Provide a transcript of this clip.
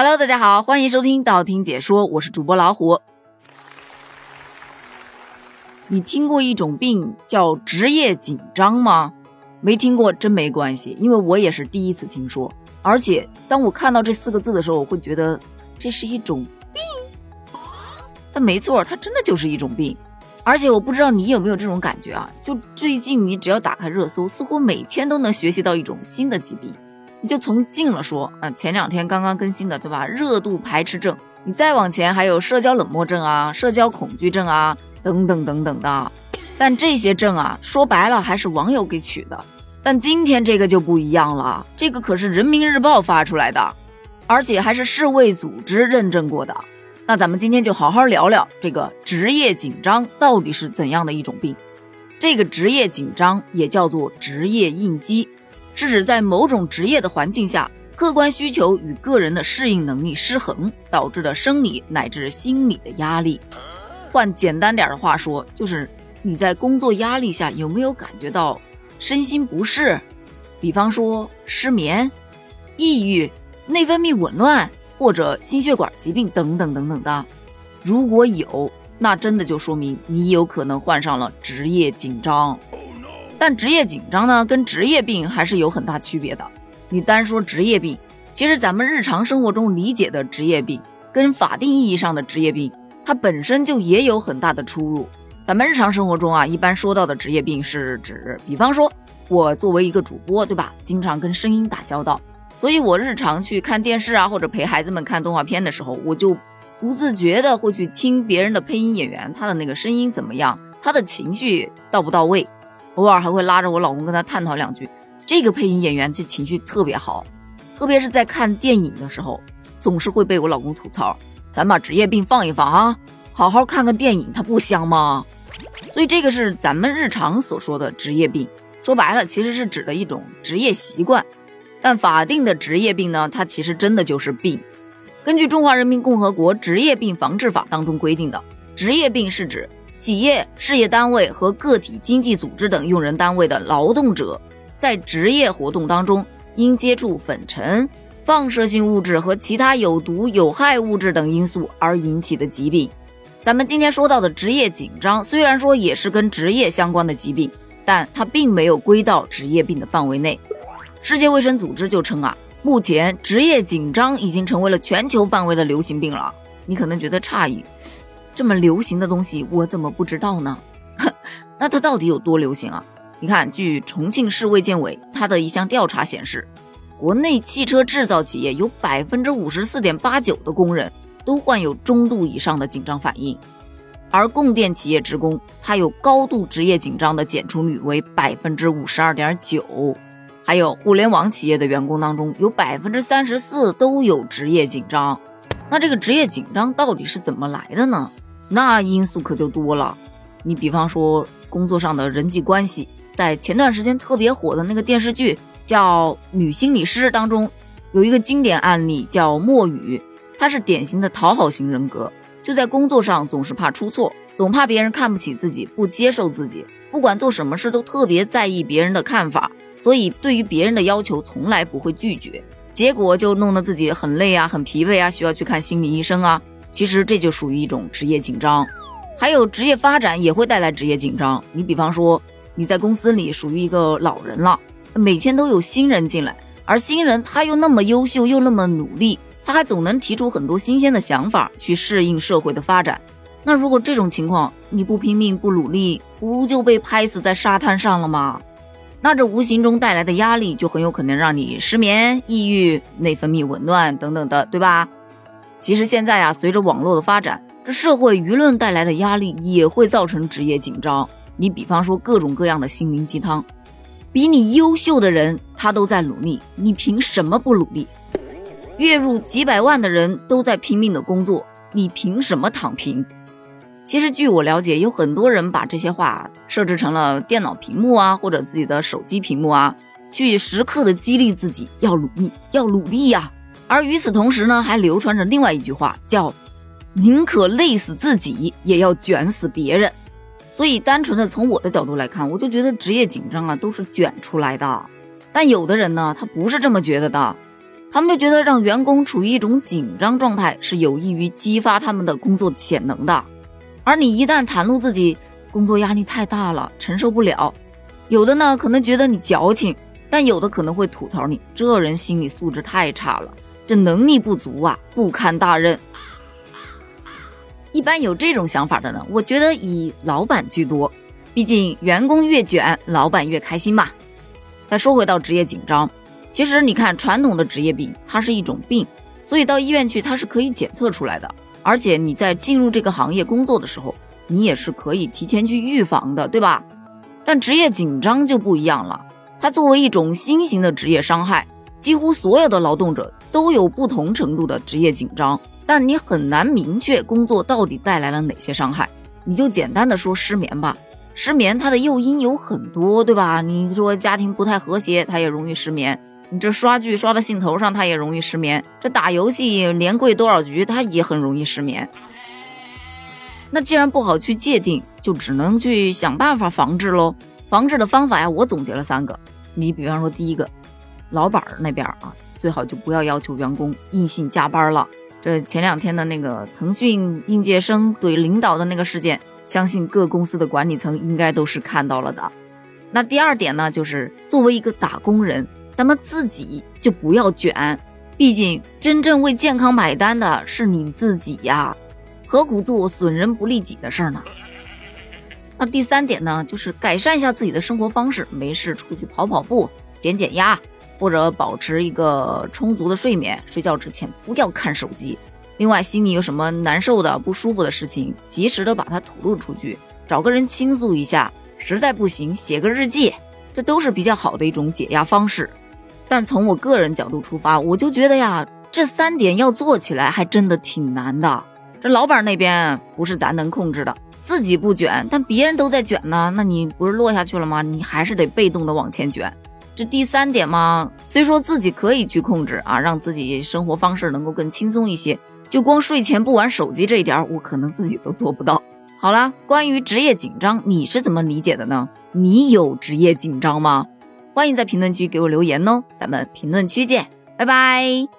Hello，大家好，欢迎收听道听解说，我是主播老虎。你听过一种病叫职业紧张吗？没听过真没关系，因为我也是第一次听说。而且当我看到这四个字的时候，我会觉得这是一种病。但没错，它真的就是一种病。而且我不知道你有没有这种感觉啊？就最近你只要打开热搜，似乎每天都能学习到一种新的疾病。你就从近了说，啊，前两天刚刚更新的，对吧？热度排斥症。你再往前还有社交冷漠症啊、社交恐惧症啊，等等等等的。但这些症啊，说白了还是网友给取的。但今天这个就不一样了，这个可是人民日报发出来的，而且还是世卫组织认证过的。那咱们今天就好好聊聊这个职业紧张到底是怎样的一种病。这个职业紧张也叫做职业应激。是指在某种职业的环境下，客观需求与个人的适应能力失衡导致的生理乃至心理的压力。换简单点的话说，就是你在工作压力下有没有感觉到身心不适？比方说失眠、抑郁、内分泌紊乱或者心血管疾病等等等等的。如果有，那真的就说明你有可能患上了职业紧张。但职业紧张呢，跟职业病还是有很大区别的。你单说职业病，其实咱们日常生活中理解的职业病，跟法定意义上的职业病，它本身就也有很大的出入。咱们日常生活中啊，一般说到的职业病是指，比方说，我作为一个主播，对吧？经常跟声音打交道，所以我日常去看电视啊，或者陪孩子们看动画片的时候，我就不自觉的会去听别人的配音演员，他的那个声音怎么样，他的情绪到不到位。偶尔还会拉着我老公跟他探讨两句，这个配音演员这情绪特别好，特别是在看电影的时候，总是会被我老公吐槽。咱把职业病放一放啊，好好看个电影，它不香吗？所以这个是咱们日常所说的职业病，说白了其实是指的一种职业习惯。但法定的职业病呢，它其实真的就是病。根据《中华人民共和国职业病防治法》当中规定的，职业病是指。企业、事业单位和个体经济组织等用人单位的劳动者，在职业活动当中，因接触粉尘、放射性物质和其他有毒有害物质等因素而引起的疾病。咱们今天说到的职业紧张，虽然说也是跟职业相关的疾病，但它并没有归到职业病的范围内。世界卫生组织就称啊，目前职业紧张已经成为了全球范围的流行病了。你可能觉得诧异。这么流行的东西，我怎么不知道呢？那它到底有多流行啊？你看，据重庆市卫健委它的一项调查显示，国内汽车制造企业有百分之五十四点八九的工人都患有中度以上的紧张反应，而供电企业职工他有高度职业紧张的检出率为百分之五十二点九，还有互联网企业的员工当中有百分之三十四都有职业紧张。那这个职业紧张到底是怎么来的呢？那因素可就多了，你比方说工作上的人际关系，在前段时间特别火的那个电视剧叫《女心理师》当中，有一个经典案例叫莫雨，她是典型的讨好型人格，就在工作上总是怕出错，总怕别人看不起自己，不接受自己，不管做什么事都特别在意别人的看法，所以对于别人的要求从来不会拒绝，结果就弄得自己很累啊，很疲惫啊，需要去看心理医生啊。其实这就属于一种职业紧张，还有职业发展也会带来职业紧张。你比方说你在公司里属于一个老人了，每天都有新人进来，而新人他又那么优秀又那么努力，他还总能提出很多新鲜的想法去适应社会的发展。那如果这种情况你不拼命不努力，不就被拍死在沙滩上了吗？那这无形中带来的压力就很有可能让你失眠、抑郁、内分泌紊乱等等的，对吧？其实现在啊，随着网络的发展，这社会舆论带来的压力也会造成职业紧张。你比方说各种各样的心灵鸡汤，比你优秀的人他都在努力，你凭什么不努力？月入几百万的人都在拼命的工作，你凭什么躺平？其实据我了解，有很多人把这些话设置成了电脑屏幕啊，或者自己的手机屏幕啊，去时刻的激励自己要努力，要努力呀。而与此同时呢，还流传着另外一句话，叫“宁可累死自己，也要卷死别人”。所以，单纯的从我的角度来看，我就觉得职业紧张啊都是卷出来的。但有的人呢，他不是这么觉得的。他们就觉得让员工处于一种紧张状态是有益于激发他们的工作潜能的。而你一旦袒露自己工作压力太大了，承受不了，有的呢可能觉得你矫情，但有的可能会吐槽你这人心理素质太差了，这能力不足啊，不堪大任。一般有这种想法的呢，我觉得以老板居多，毕竟员工越卷，老板越开心嘛。再说回到职业紧张。其实你看，传统的职业病它是一种病，所以到医院去它是可以检测出来的。而且你在进入这个行业工作的时候，你也是可以提前去预防的，对吧？但职业紧张就不一样了，它作为一种新型的职业伤害，几乎所有的劳动者都有不同程度的职业紧张，但你很难明确工作到底带来了哪些伤害。你就简单的说失眠吧，失眠它的诱因有很多，对吧？你说家庭不太和谐，它也容易失眠。你这刷剧刷到兴头上，他也容易失眠；这打游戏连跪多少局，他也很容易失眠。那既然不好去界定，就只能去想办法防治喽。防治的方法呀，我总结了三个。你比方说，第一个，老板那边啊，最好就不要要求员工硬性加班了。这前两天的那个腾讯应届生怼领导的那个事件，相信各公司的管理层应该都是看到了的。那第二点呢，就是作为一个打工人。咱们自己就不要卷，毕竟真正为健康买单的是你自己呀，何苦做损人不利己的事儿呢？那第三点呢，就是改善一下自己的生活方式，没事出去跑跑步，减减压，或者保持一个充足的睡眠，睡觉之前不要看手机。另外，心里有什么难受的、不舒服的事情，及时的把它吐露出去，找个人倾诉一下，实在不行写个日记，这都是比较好的一种解压方式。但从我个人角度出发，我就觉得呀，这三点要做起来还真的挺难的。这老板那边不是咱能控制的，自己不卷，但别人都在卷呢，那你不是落下去了吗？你还是得被动的往前卷。这第三点嘛，虽说自己可以去控制啊，让自己生活方式能够更轻松一些，就光睡前不玩手机这一点，我可能自己都做不到。好了，关于职业紧张，你是怎么理解的呢？你有职业紧张吗？欢迎在评论区给我留言哦，咱们评论区见，拜拜。